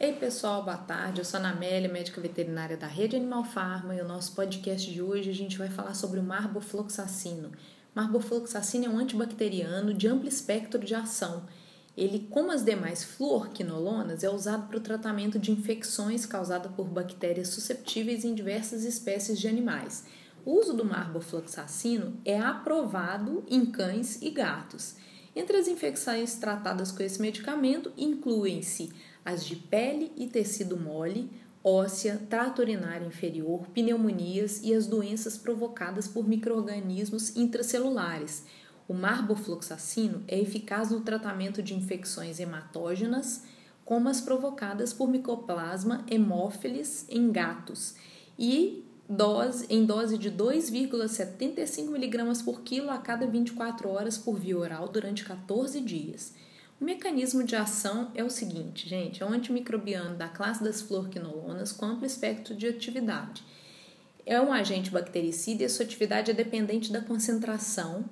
Ei pessoal, boa tarde. Eu sou a Amélia, médica veterinária da Rede Animal Farma e o nosso podcast de hoje a gente vai falar sobre o marbofloxacino. Marbofloxacino é um antibacteriano de amplo espectro de ação. Ele, como as demais fluorquinolonas, é usado para o tratamento de infecções causadas por bactérias susceptíveis em diversas espécies de animais. O uso do marbofloxacino é aprovado em cães e gatos. Entre as infecções tratadas com esse medicamento incluem-se as de pele e tecido mole, óssea, trato urinário inferior, pneumonias e as doenças provocadas por microrganismos intracelulares. O marbofloxacino é eficaz no tratamento de infecções hematógenas, como as provocadas por Mycoplasma hemófilis em gatos, e dose, em dose de 2,75 mg por quilo a cada 24 horas por via oral durante 14 dias. O mecanismo de ação é o seguinte, gente: é um antimicrobiano da classe das fluorquinolonas com amplo espectro de atividade. É um agente bactericida e sua atividade é dependente da concentração,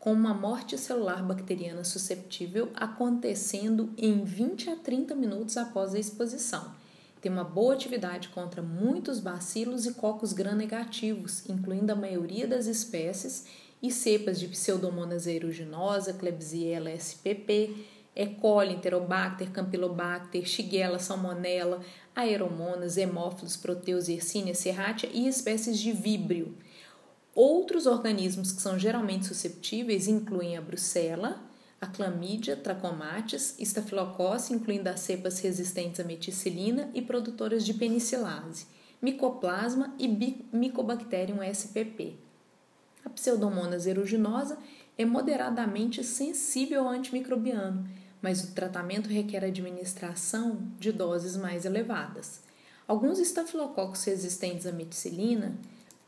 com uma morte celular bacteriana susceptível acontecendo em 20 a 30 minutos após a exposição. Tem uma boa atividade contra muitos bacilos e cocos gram-negativos, incluindo a maioria das espécies e cepas de Pseudomonas aeruginosa, Klebsiella spp, e. coli, Enterobacter, Campylobacter, Shigella, Salmonella, Aeromonas, Hemófilos, Proteus, Yersinia, Serratia e espécies de víbrio. Outros organismos que são geralmente susceptíveis incluem a brucela, a clamídia, trachomatis, estafilococcus, incluindo as cepas resistentes à meticilina e produtoras de penicilase, micoplasma e Mycobacterium spp. A Pseudomonas aeruginosa é moderadamente sensível ao antimicrobiano, mas o tratamento requer administração de doses mais elevadas. Alguns estafilococos resistentes à meticilina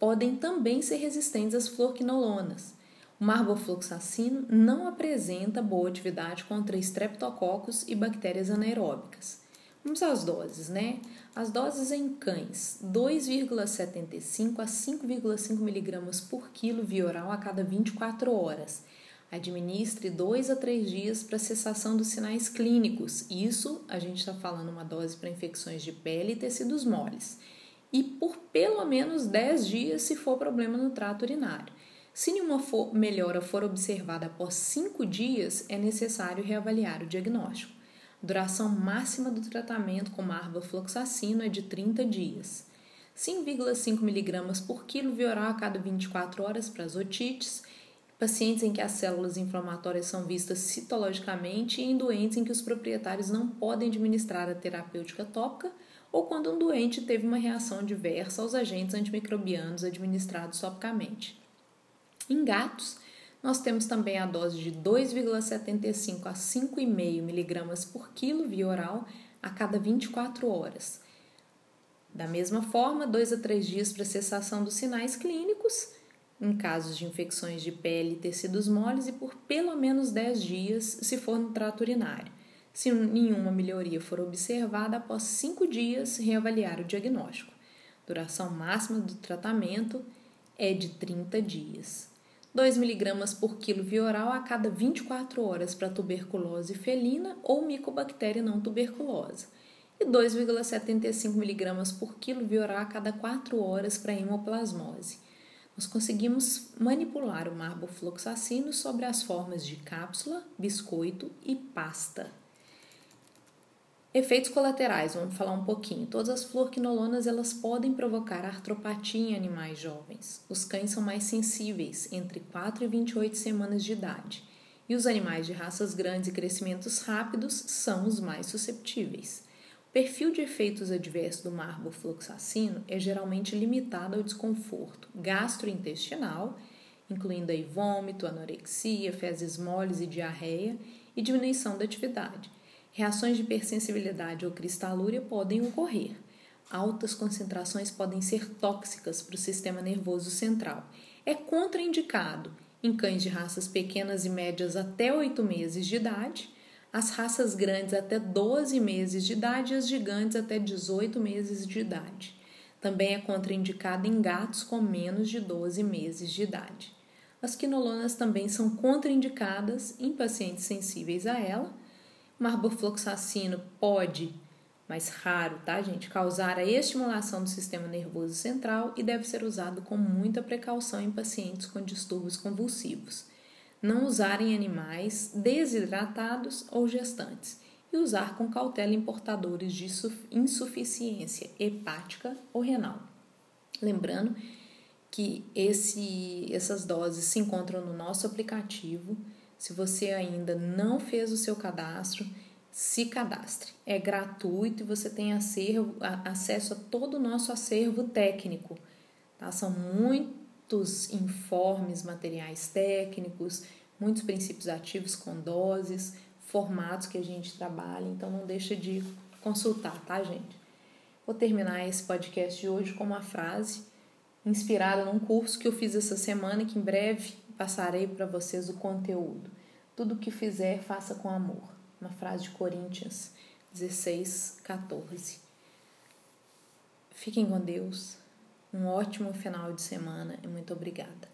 podem também ser resistentes às fluorquinolonas. O marbofloxacino não apresenta boa atividade contra estreptococcus e bactérias anaeróbicas. Vamos às doses, né? As doses em cães, 2,75 a 5,5 mg por quilo via oral a cada 24 horas Administre dois a três dias para cessação dos sinais clínicos. Isso a gente está falando uma dose para infecções de pele e tecidos moles. E por pelo menos 10 dias se for problema no trato urinário. Se nenhuma for, melhora for observada após 5 dias, é necessário reavaliar o diagnóstico. Duração máxima do tratamento com arbofloxacino é de 30 dias. 5,5 mg por quilo via oral a cada 24 horas para as otites pacientes em que as células inflamatórias são vistas citologicamente e em doentes em que os proprietários não podem administrar a terapêutica tópica ou quando um doente teve uma reação adversa aos agentes antimicrobianos administrados topicamente. Em gatos, nós temos também a dose de 2,75 a 5,5 mg por quilo via oral a cada 24 horas. Da mesma forma, 2 a 3 dias para cessação dos sinais clínicos em casos de infecções de pele e tecidos moles e por pelo menos 10 dias se for no trato urinário. Se nenhuma melhoria for observada, após 5 dias, reavaliar o diagnóstico. Duração máxima do tratamento é de 30 dias. 2 mg por quilo via oral a cada 24 horas para tuberculose felina ou micobactéria não tuberculosa e 2,75 mg por quilo via oral a cada 4 horas para hemoplasmose nós conseguimos manipular o marbofloxacino sobre as formas de cápsula, biscoito e pasta. Efeitos colaterais, vamos falar um pouquinho. Todas as fluorquinolonas elas podem provocar artropatia em animais jovens. Os cães são mais sensíveis, entre 4 e 28 semanas de idade. E os animais de raças grandes e crescimentos rápidos são os mais susceptíveis. O perfil de efeitos adversos do marbofloxacino é geralmente limitado ao desconforto gastrointestinal, incluindo aí vômito, anorexia, fezes moles e diarreia, e diminuição da atividade. Reações de hipersensibilidade ou cristalúria podem ocorrer. Altas concentrações podem ser tóxicas para o sistema nervoso central. É contraindicado em cães de raças pequenas e médias até 8 meses de idade as raças grandes até 12 meses de idade e as gigantes até 18 meses de idade. Também é contraindicada em gatos com menos de 12 meses de idade. As quinolonas também são contraindicadas em pacientes sensíveis a ela. Marbofloxacino pode mas raro, tá, gente? Causar a estimulação do sistema nervoso central e deve ser usado com muita precaução em pacientes com distúrbios convulsivos. Não usar em animais desidratados ou gestantes e usar com cautela em portadores de insuficiência hepática ou renal. Lembrando que esse, essas doses se encontram no nosso aplicativo. Se você ainda não fez o seu cadastro, se cadastre. É gratuito e você tem acervo, acesso a todo o nosso acervo técnico. Tá? São muitos informes, materiais técnicos, muitos princípios ativos com doses, formatos que a gente trabalha, então não deixa de consultar, tá, gente? Vou terminar esse podcast de hoje com uma frase inspirada num curso que eu fiz essa semana que em breve passarei para vocês o conteúdo. Tudo que fizer, faça com amor uma frase de Coríntios 16, 14. Fiquem com Deus, um ótimo final de semana e muito obrigada.